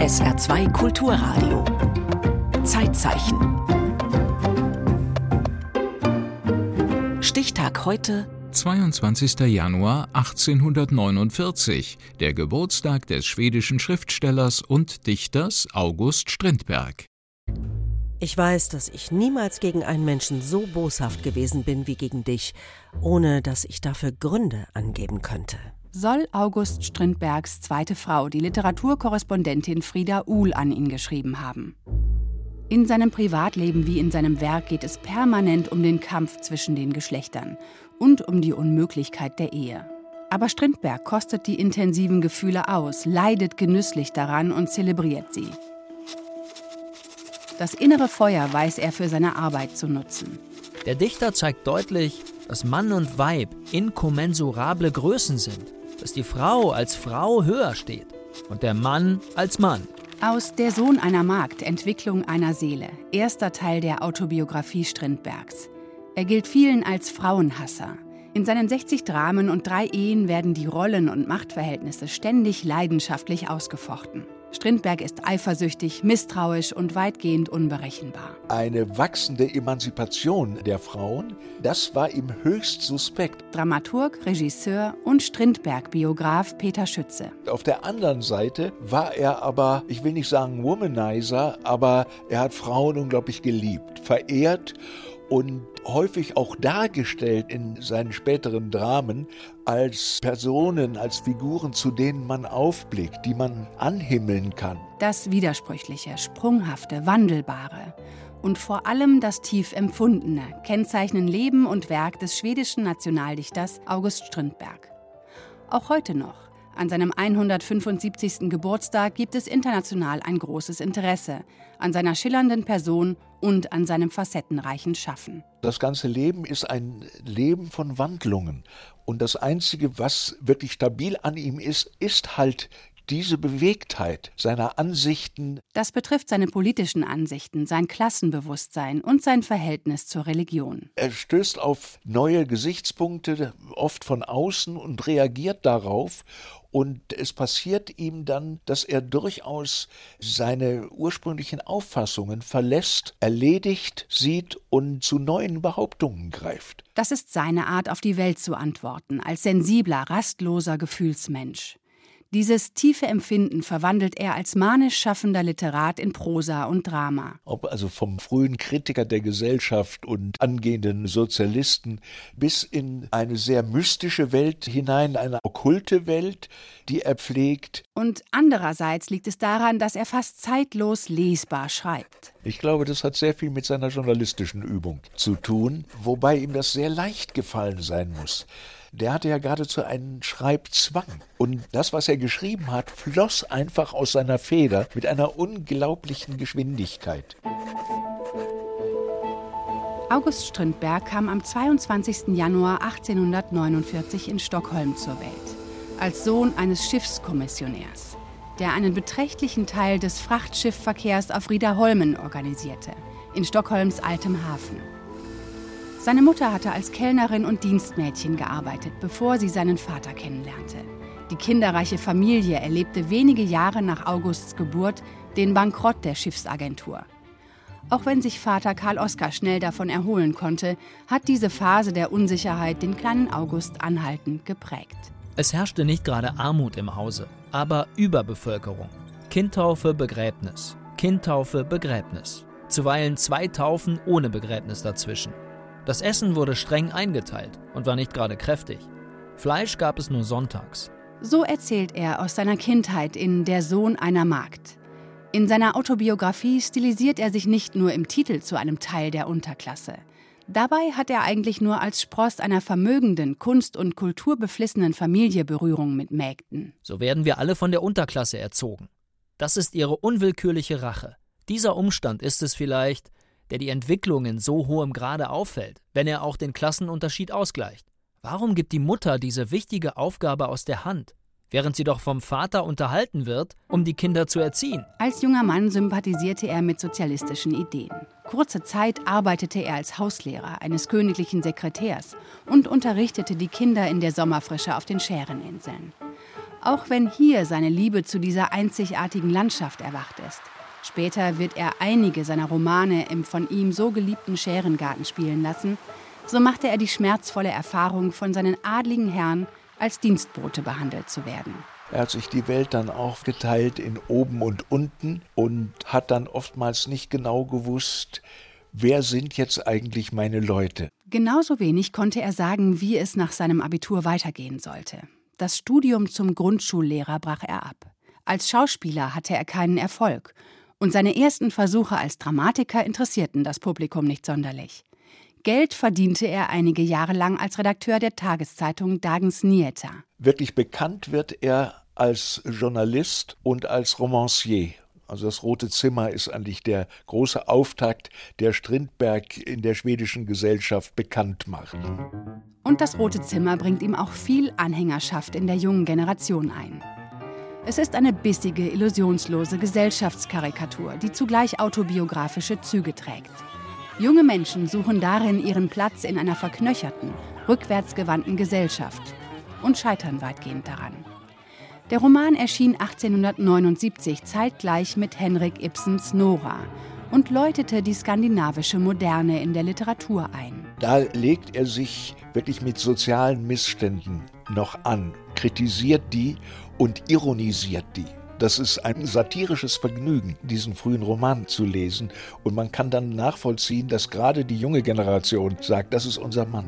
SR2 Kulturradio. Zeitzeichen. Stichtag heute 22. Januar 1849, der Geburtstag des schwedischen Schriftstellers und Dichters August Strindberg. Ich weiß, dass ich niemals gegen einen Menschen so boshaft gewesen bin wie gegen dich, ohne dass ich dafür Gründe angeben könnte. Soll August Strindbergs zweite Frau, die Literaturkorrespondentin Frieda Uhl, an ihn geschrieben haben. In seinem Privatleben wie in seinem Werk geht es permanent um den Kampf zwischen den Geschlechtern und um die Unmöglichkeit der Ehe. Aber Strindberg kostet die intensiven Gefühle aus, leidet genüsslich daran und zelebriert sie. Das innere Feuer weiß er für seine Arbeit zu nutzen. Der Dichter zeigt deutlich, dass Mann und Weib inkommensurable Größen sind, dass die Frau als Frau höher steht und der Mann als Mann. Aus Der Sohn einer Magd, Entwicklung einer Seele, erster Teil der Autobiografie Strindbergs. Er gilt vielen als Frauenhasser. In seinen 60 Dramen und drei Ehen werden die Rollen und Machtverhältnisse ständig leidenschaftlich ausgefochten. Strindberg ist eifersüchtig, misstrauisch und weitgehend unberechenbar. Eine wachsende Emanzipation der Frauen, das war ihm höchst suspekt. Dramaturg, Regisseur und Strindberg-Biograf Peter Schütze. Auf der anderen Seite war er aber, ich will nicht sagen Womanizer, aber er hat Frauen unglaublich geliebt, verehrt und häufig auch dargestellt in seinen späteren Dramen als Personen, als Figuren, zu denen man aufblickt, die man anhimmeln kann. Das Widersprüchliche, Sprunghafte, Wandelbare und vor allem das tief Empfundene kennzeichnen Leben und Werk des schwedischen Nationaldichters August Strindberg. Auch heute noch an seinem 175. Geburtstag gibt es international ein großes Interesse an seiner schillernden Person und an seinem facettenreichen Schaffen. Das ganze Leben ist ein Leben von Wandlungen. Und das Einzige, was wirklich stabil an ihm ist, ist halt diese Bewegtheit seiner Ansichten. Das betrifft seine politischen Ansichten, sein Klassenbewusstsein und sein Verhältnis zur Religion. Er stößt auf neue Gesichtspunkte, oft von außen, und reagiert darauf und es passiert ihm dann, dass er durchaus seine ursprünglichen Auffassungen verlässt, erledigt sieht und zu neuen Behauptungen greift. Das ist seine Art, auf die Welt zu antworten, als sensibler, rastloser Gefühlsmensch. Dieses tiefe Empfinden verwandelt er als manisch schaffender Literat in Prosa und Drama. Ob also vom frühen Kritiker der Gesellschaft und angehenden Sozialisten bis in eine sehr mystische Welt hinein, eine okkulte Welt, die er pflegt. Und andererseits liegt es daran, dass er fast zeitlos lesbar schreibt. Ich glaube, das hat sehr viel mit seiner journalistischen Übung zu tun, wobei ihm das sehr leicht gefallen sein muss der hatte ja geradezu einen Schreibzwang. Und das, was er geschrieben hat, floss einfach aus seiner Feder mit einer unglaublichen Geschwindigkeit. August Strindberg kam am 22. Januar 1849 in Stockholm zur Welt, als Sohn eines Schiffskommissionärs, der einen beträchtlichen Teil des Frachtschiffverkehrs auf Riederholmen organisierte, in Stockholms altem Hafen. Seine Mutter hatte als Kellnerin und Dienstmädchen gearbeitet, bevor sie seinen Vater kennenlernte. Die kinderreiche Familie erlebte wenige Jahre nach Augusts Geburt den Bankrott der Schiffsagentur. Auch wenn sich Vater Karl Oskar schnell davon erholen konnte, hat diese Phase der Unsicherheit den kleinen August anhaltend geprägt. Es herrschte nicht gerade Armut im Hause, aber Überbevölkerung. Kindtaufe, Begräbnis. Kindtaufe, Begräbnis. Zuweilen zwei Taufen ohne Begräbnis dazwischen. Das Essen wurde streng eingeteilt und war nicht gerade kräftig. Fleisch gab es nur sonntags. So erzählt er aus seiner Kindheit in Der Sohn einer Magd. In seiner Autobiografie stilisiert er sich nicht nur im Titel zu einem Teil der Unterklasse. Dabei hat er eigentlich nur als Spross einer vermögenden, kunst- und kulturbeflissenen Familie Berührung mit Mägden. So werden wir alle von der Unterklasse erzogen. Das ist ihre unwillkürliche Rache. Dieser Umstand ist es vielleicht, der die Entwicklung in so hohem Grade auffällt, wenn er auch den Klassenunterschied ausgleicht? Warum gibt die Mutter diese wichtige Aufgabe aus der Hand, während sie doch vom Vater unterhalten wird, um die Kinder zu erziehen? Als junger Mann sympathisierte er mit sozialistischen Ideen. Kurze Zeit arbeitete er als Hauslehrer eines königlichen Sekretärs und unterrichtete die Kinder in der Sommerfrische auf den Schäreninseln. Auch wenn hier seine Liebe zu dieser einzigartigen Landschaft erwacht ist. Später wird er einige seiner Romane im von ihm so geliebten Scherengarten spielen lassen, so machte er die schmerzvolle Erfahrung, von seinen adligen Herren als Dienstbote behandelt zu werden. Er hat sich die Welt dann aufgeteilt in oben und unten und hat dann oftmals nicht genau gewusst, wer sind jetzt eigentlich meine Leute. Genauso wenig konnte er sagen, wie es nach seinem Abitur weitergehen sollte. Das Studium zum Grundschullehrer brach er ab. Als Schauspieler hatte er keinen Erfolg und seine ersten Versuche als Dramatiker interessierten das Publikum nicht sonderlich. Geld verdiente er einige Jahre lang als Redakteur der Tageszeitung Dagens Nyheter. Wirklich bekannt wird er als Journalist und als Romancier. Also das Rote Zimmer ist eigentlich der große Auftakt, der Strindberg in der schwedischen Gesellschaft bekannt macht. Und das Rote Zimmer bringt ihm auch viel Anhängerschaft in der jungen Generation ein. Es ist eine bissige, illusionslose Gesellschaftskarikatur, die zugleich autobiografische Züge trägt. Junge Menschen suchen darin ihren Platz in einer verknöcherten, rückwärtsgewandten Gesellschaft und scheitern weitgehend daran. Der Roman erschien 1879 zeitgleich mit Henrik Ibsens Nora und läutete die skandinavische Moderne in der Literatur ein. Da legt er sich wirklich mit sozialen Missständen noch an, kritisiert die und ironisiert die. Das ist ein satirisches Vergnügen, diesen frühen Roman zu lesen. Und man kann dann nachvollziehen, dass gerade die junge Generation sagt, das ist unser Mann.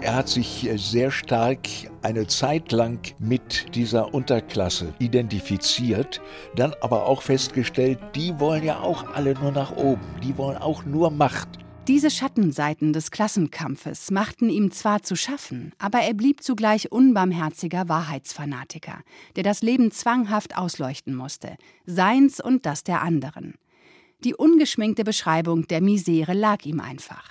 Er hat sich äh, sehr stark eine Zeit lang mit dieser Unterklasse identifiziert, dann aber auch festgestellt, die wollen ja auch alle nur nach oben, die wollen auch nur Macht. Diese Schattenseiten des Klassenkampfes machten ihm zwar zu schaffen, aber er blieb zugleich unbarmherziger Wahrheitsfanatiker, der das Leben zwanghaft ausleuchten musste, seins und das der anderen. Die ungeschminkte Beschreibung der Misere lag ihm einfach.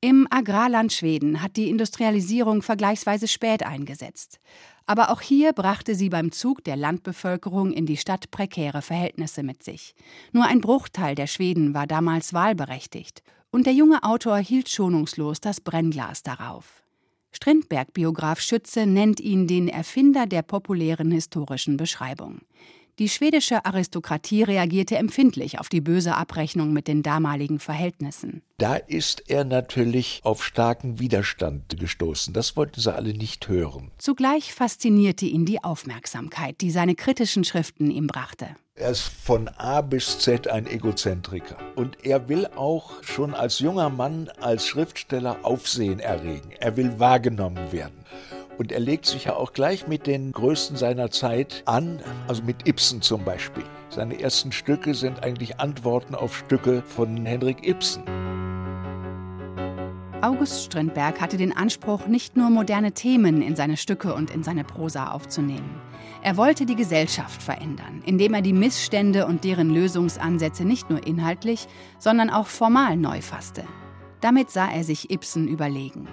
Im Agrarland Schweden hat die Industrialisierung vergleichsweise spät eingesetzt. Aber auch hier brachte sie beim Zug der Landbevölkerung in die Stadt prekäre Verhältnisse mit sich. Nur ein Bruchteil der Schweden war damals wahlberechtigt, und der junge Autor hielt schonungslos das Brennglas darauf. Strindberg-Biograf Schütze nennt ihn den Erfinder der populären historischen Beschreibung. Die schwedische Aristokratie reagierte empfindlich auf die böse Abrechnung mit den damaligen Verhältnissen. Da ist er natürlich auf starken Widerstand gestoßen. Das wollten sie alle nicht hören. Zugleich faszinierte ihn die Aufmerksamkeit, die seine kritischen Schriften ihm brachte. Er ist von A bis Z ein Egozentriker. Und er will auch schon als junger Mann, als Schriftsteller Aufsehen erregen. Er will wahrgenommen werden. Und er legt sich ja auch gleich mit den Größten seiner Zeit an, also mit Ibsen zum Beispiel. Seine ersten Stücke sind eigentlich Antworten auf Stücke von Henrik Ibsen. August Strindberg hatte den Anspruch, nicht nur moderne Themen in seine Stücke und in seine Prosa aufzunehmen. Er wollte die Gesellschaft verändern, indem er die Missstände und deren Lösungsansätze nicht nur inhaltlich, sondern auch formal neu fasste. Damit sah er sich Ibsen überlegen.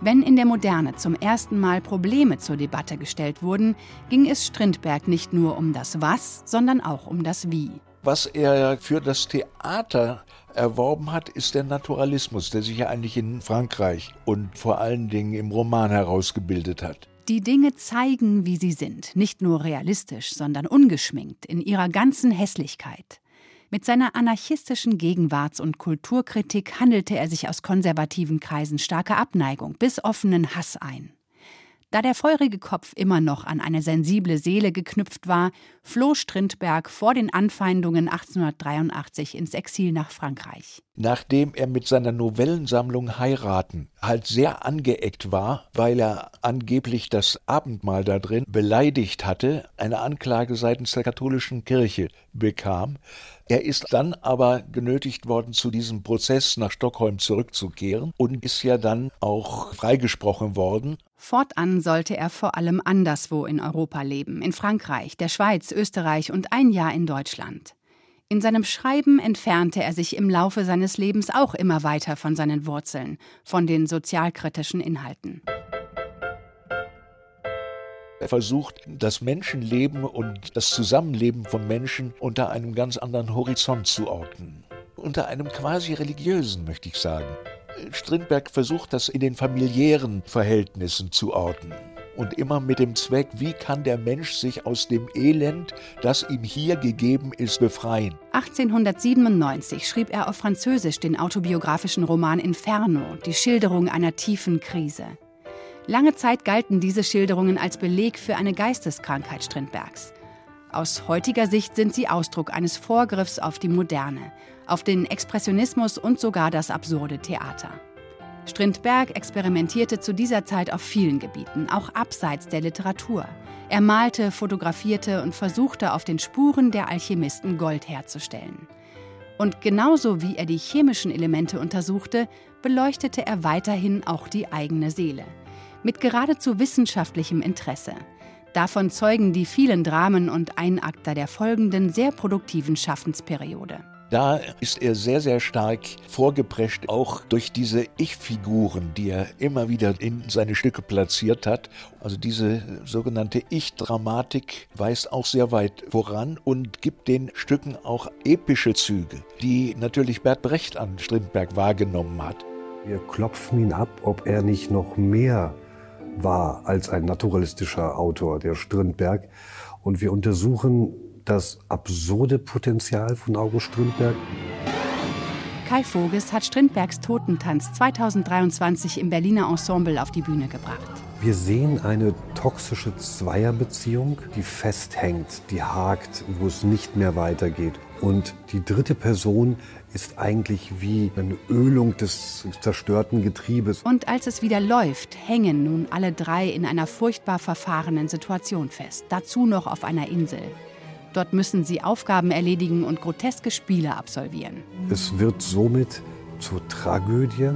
Wenn in der Moderne zum ersten Mal Probleme zur Debatte gestellt wurden, ging es Strindberg nicht nur um das Was, sondern auch um das Wie. Was er für das Theater erworben hat, ist der Naturalismus, der sich ja eigentlich in Frankreich und vor allen Dingen im Roman herausgebildet hat. Die Dinge zeigen, wie sie sind, nicht nur realistisch, sondern ungeschminkt, in ihrer ganzen Hässlichkeit. Mit seiner anarchistischen Gegenwarts- und Kulturkritik handelte er sich aus konservativen Kreisen starke Abneigung bis offenen Hass ein. Da der feurige Kopf immer noch an eine sensible Seele geknüpft war, floh Strindberg vor den Anfeindungen 1883 ins Exil nach Frankreich. Nachdem er mit seiner Novellensammlung Heiraten halt sehr angeeckt war, weil er angeblich das Abendmahl da drin beleidigt hatte, eine Anklage seitens der katholischen Kirche bekam, er ist dann aber genötigt worden, zu diesem Prozess nach Stockholm zurückzukehren und ist ja dann auch freigesprochen worden. Fortan sollte er vor allem anderswo in Europa leben, in Frankreich, der Schweiz, Österreich und ein Jahr in Deutschland. In seinem Schreiben entfernte er sich im Laufe seines Lebens auch immer weiter von seinen Wurzeln, von den sozialkritischen Inhalten. Er versucht, das Menschenleben und das Zusammenleben von Menschen unter einem ganz anderen Horizont zu ordnen. Unter einem quasi religiösen, möchte ich sagen. Strindberg versucht das in den familiären Verhältnissen zu ordnen. Und immer mit dem Zweck, wie kann der Mensch sich aus dem Elend, das ihm hier gegeben ist, befreien. 1897 schrieb er auf Französisch den autobiografischen Roman Inferno, die Schilderung einer tiefen Krise. Lange Zeit galten diese Schilderungen als Beleg für eine Geisteskrankheit Strindbergs. Aus heutiger Sicht sind sie Ausdruck eines Vorgriffs auf die Moderne, auf den Expressionismus und sogar das absurde Theater. Strindberg experimentierte zu dieser Zeit auf vielen Gebieten, auch abseits der Literatur. Er malte, fotografierte und versuchte auf den Spuren der Alchemisten Gold herzustellen. Und genauso wie er die chemischen Elemente untersuchte, beleuchtete er weiterhin auch die eigene Seele. Mit geradezu wissenschaftlichem Interesse. Davon zeugen die vielen Dramen und Einakter der folgenden sehr produktiven Schaffensperiode. Da ist er sehr, sehr stark vorgeprescht, auch durch diese Ich-Figuren, die er immer wieder in seine Stücke platziert hat. Also diese sogenannte Ich-Dramatik weist auch sehr weit voran und gibt den Stücken auch epische Züge, die natürlich Bert Brecht an Strindberg wahrgenommen hat. Wir klopfen ihn ab, ob er nicht noch mehr war als ein naturalistischer Autor, der Strindberg. Und wir untersuchen das absurde Potenzial von August Strindberg. Kai Voges hat Strindbergs Totentanz 2023 im Berliner Ensemble auf die Bühne gebracht. Wir sehen eine toxische Zweierbeziehung, die festhängt, die hakt, wo es nicht mehr weitergeht. Und die dritte Person ist eigentlich wie eine Ölung des zerstörten Getriebes. Und als es wieder läuft, hängen nun alle drei in einer furchtbar verfahrenen Situation fest. Dazu noch auf einer Insel. Dort müssen sie Aufgaben erledigen und groteske Spiele absolvieren. Es wird somit zur Tragödie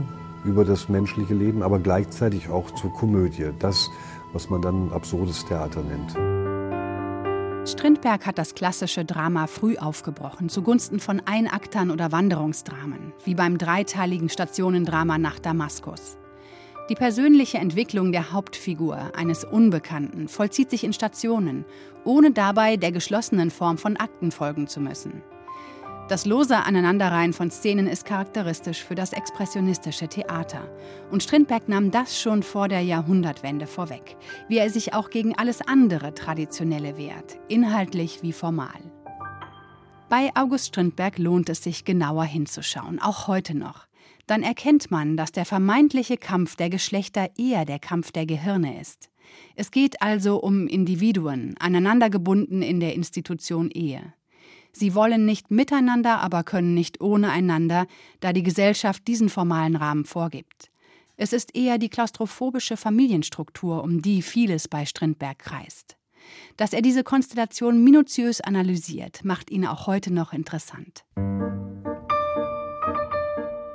über das menschliche Leben, aber gleichzeitig auch zur Komödie. Das, was man dann absurdes Theater nennt. Strindberg hat das klassische Drama früh aufgebrochen, zugunsten von Einaktern oder Wanderungsdramen, wie beim dreiteiligen Stationendrama nach Damaskus. Die persönliche Entwicklung der Hauptfigur, eines Unbekannten, vollzieht sich in Stationen, ohne dabei der geschlossenen Form von Akten folgen zu müssen. Das lose Aneinanderreihen von Szenen ist charakteristisch für das expressionistische Theater. Und Strindberg nahm das schon vor der Jahrhundertwende vorweg, wie er sich auch gegen alles andere Traditionelle wehrt, inhaltlich wie formal. Bei August Strindberg lohnt es sich genauer hinzuschauen, auch heute noch. Dann erkennt man, dass der vermeintliche Kampf der Geschlechter eher der Kampf der Gehirne ist. Es geht also um Individuen, aneinandergebunden in der Institution Ehe. Sie wollen nicht miteinander, aber können nicht ohne einander, da die Gesellschaft diesen formalen Rahmen vorgibt. Es ist eher die klaustrophobische Familienstruktur, um die vieles bei Strindberg kreist. Dass er diese Konstellation minutiös analysiert, macht ihn auch heute noch interessant.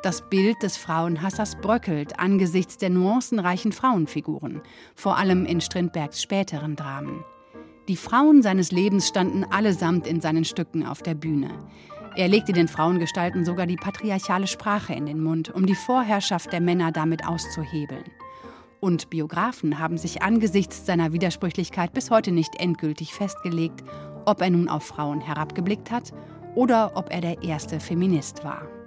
Das Bild des Frauenhassers bröckelt angesichts der nuancenreichen Frauenfiguren, vor allem in Strindbergs späteren Dramen. Die Frauen seines Lebens standen allesamt in seinen Stücken auf der Bühne. Er legte den Frauengestalten sogar die patriarchale Sprache in den Mund, um die Vorherrschaft der Männer damit auszuhebeln. Und Biografen haben sich angesichts seiner Widersprüchlichkeit bis heute nicht endgültig festgelegt, ob er nun auf Frauen herabgeblickt hat oder ob er der erste Feminist war.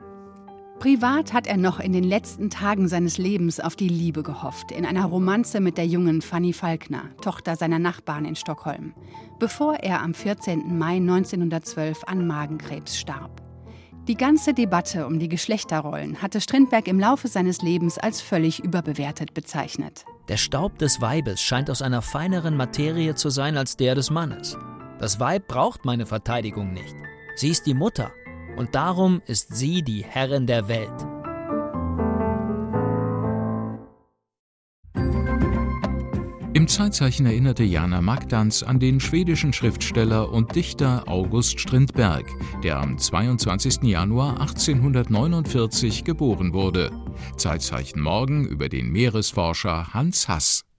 Privat hat er noch in den letzten Tagen seines Lebens auf die Liebe gehofft, in einer Romanze mit der jungen Fanny Falkner, Tochter seiner Nachbarn in Stockholm, bevor er am 14. Mai 1912 an Magenkrebs starb. Die ganze Debatte um die Geschlechterrollen hatte Strindberg im Laufe seines Lebens als völlig überbewertet bezeichnet. Der Staub des Weibes scheint aus einer feineren Materie zu sein als der des Mannes. Das Weib braucht meine Verteidigung nicht. Sie ist die Mutter und darum ist sie die Herrin der Welt. Im Zeitzeichen erinnerte Jana Magdans an den schwedischen Schriftsteller und Dichter August Strindberg, der am 22. Januar 1849 geboren wurde. Zeitzeichen morgen über den Meeresforscher Hans Hass.